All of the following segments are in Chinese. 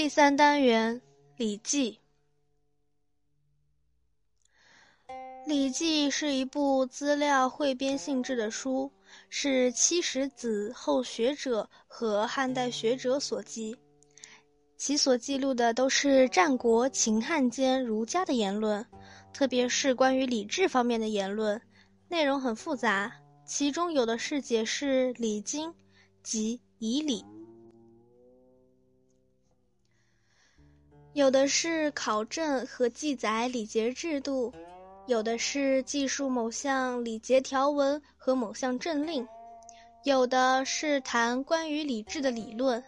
第三单元《礼记》。《礼记》是一部资料汇编性质的书，是七十子后学者和汉代学者所记。其所记录的都是战国、秦汉间儒家的言论，特别是关于礼制方面的言论，内容很复杂。其中有的是解释礼经及仪礼。有的是考证和记载礼节制度，有的是记述某项礼节条文和某项政令，有的是谈关于礼制的理论。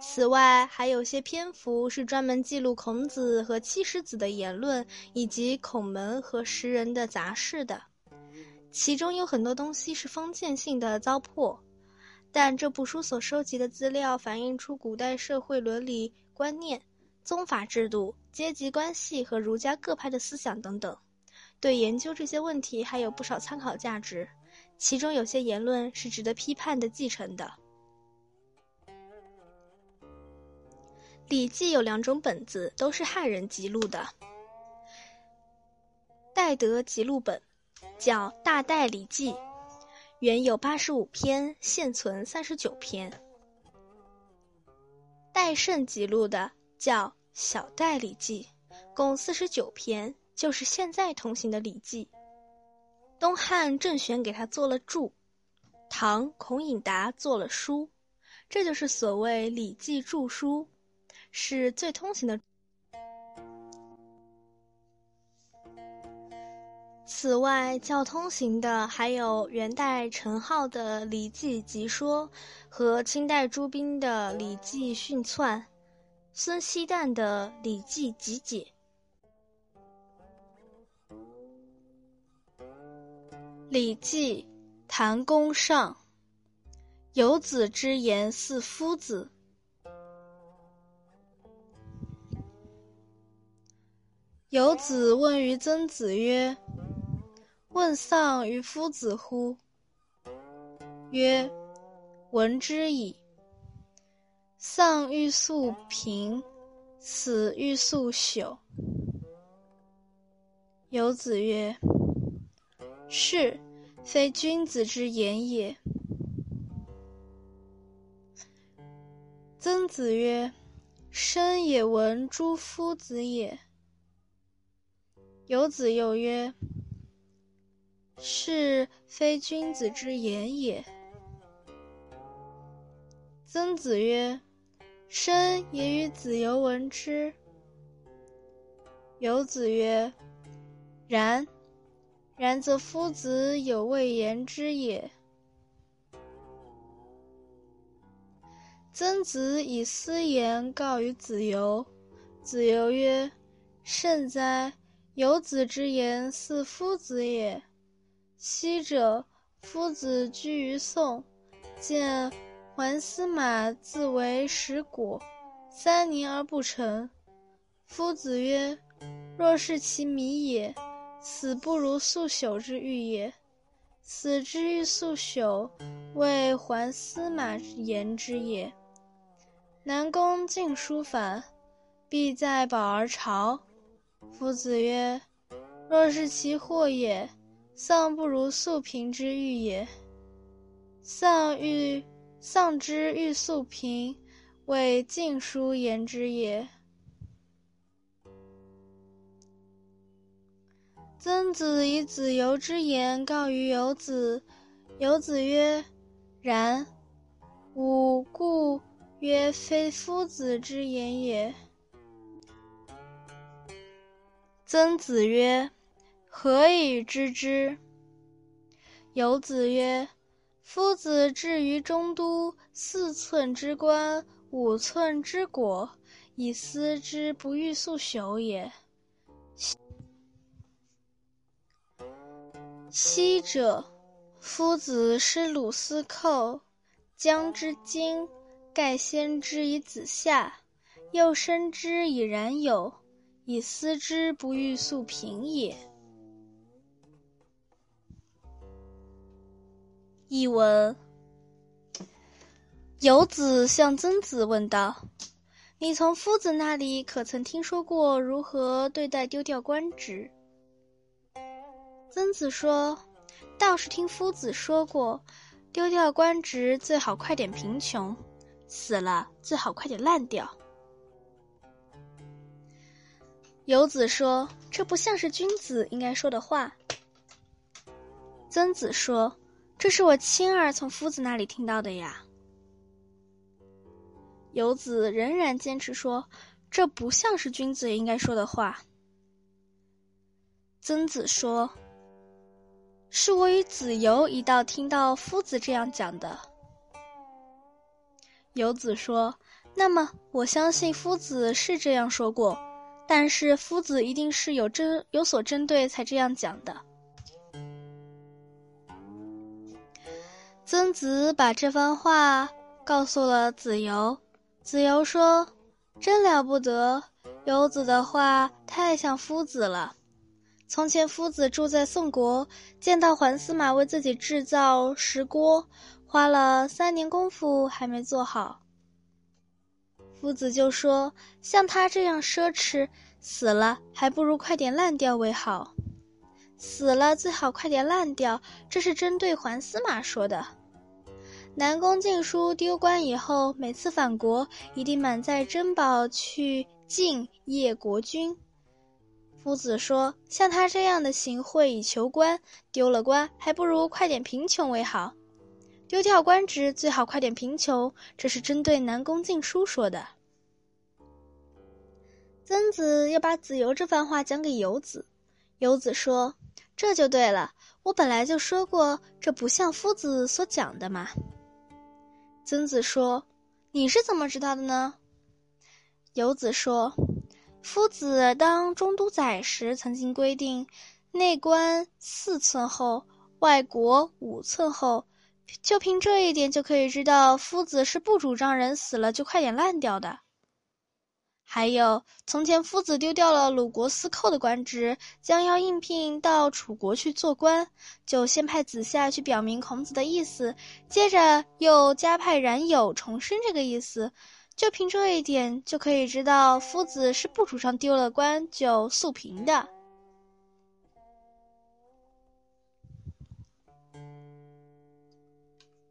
此外，还有些篇幅是专门记录孔子和七十子的言论，以及孔门和时人的杂事的。其中有很多东西是封建性的糟粕，但这部书所收集的资料反映出古代社会伦理观念。宗法制度、阶级关系和儒家各派的思想等等，对研究这些问题还有不少参考价值。其中有些言论是值得批判的、继承的。《礼记》有两种本子，都是汉人辑录的。戴德辑录本叫《大戴礼记》，原有八十五篇，现存三十九篇。戴胜辑录的。叫《小戴礼记》，共四十九篇，就是现在通行的《礼记》。东汉郑玄给他做了注，唐孔颖达做了书，这就是所谓《礼记注书》，是最通行的。此外，较通行的还有元代陈浩的《礼记集说》和清代朱彬的《礼记训窜》。孙希旦的《礼记集解》，《礼记·谈公上》，有子之言似夫子。有子问于曾子曰：“问丧于夫子乎？”曰：“闻之矣。”丧欲速平，死欲速朽。有子曰：“是，非君子之言也。”曾子曰：“生也闻诸夫子也。”有子又曰：“是，非君子之言也。”曾子曰。生也与子游闻之。有子曰：“然，然则夫子有未言之也。”曾子以私言告于子游，子游曰：“甚哉！有子之言似夫子也。昔者，夫子居于宋，见。”还司马自为食果，三年而不成。夫子曰：“若是其迷也，死不如速朽之欲也。死之欲速朽，谓还司马言之也。”南宫敬书反，必在保而朝。夫子曰：“若是其祸也，丧不如速平之欲也。丧欲。”丧之欲速平，谓晋书言之也。曾子以子游之言告于游子，游子曰：“然。”吾故曰：“非夫子之言也。”曾子曰：“何以知之？”游子曰。夫子至于中都，四寸之棺，五寸之椁，以思之不欲速朽也。昔者，夫子失鲁司寇，将之荆，盖先之以子夏，又生之以冉有，以思之不欲速平也。译文：游子向曾子问道：“你从夫子那里可曾听说过如何对待丢掉官职？”曾子说：“倒是听夫子说过，丢掉官职最好快点贫穷，死了最好快点烂掉。”游子说：“这不像是君子应该说的话。”曾子说：“这是我亲儿从夫子那里听到的呀。”游子仍然坚持说：“这不像是君子应该说的话。”曾子说。是我与子游一道听到夫子这样讲的。游子说：“那么我相信夫子是这样说过，但是夫子一定是有针有所针对才这样讲的。”曾子把这番话告诉了子游，子游说：“真了不得，游子的话太像夫子了。”从前，夫子住在宋国，见到桓司马为自己制造石锅，花了三年功夫还没做好。夫子就说：“像他这样奢侈，死了还不如快点烂掉为好。死了最好快点烂掉。”这是针对桓司马说的。南宫敬叔丢官以后，每次返国一定满载珍宝去敬谒国君。夫子说：“像他这样的行贿以求官，丢了官还不如快点贫穷为好。丢掉官职最好快点贫穷。”这是针对南宫敬叔说的。曾子又把子游这番话讲给游子，游子说：“这就对了，我本来就说过，这不像夫子所讲的嘛。”曾子说：“你是怎么知道的呢？”游子说。夫子当中都宰时，曾经规定，内官四寸厚，外国五寸厚。就凭这一点，就可以知道夫子是不主张人死了就快点烂掉的。还有，从前夫子丢掉了鲁国司寇的官职，将要应聘到楚国去做官，就先派子夏去表明孔子的意思，接着又加派冉有重申这个意思。就凭这一点，就可以知道夫子是不主张丢了官就速平的。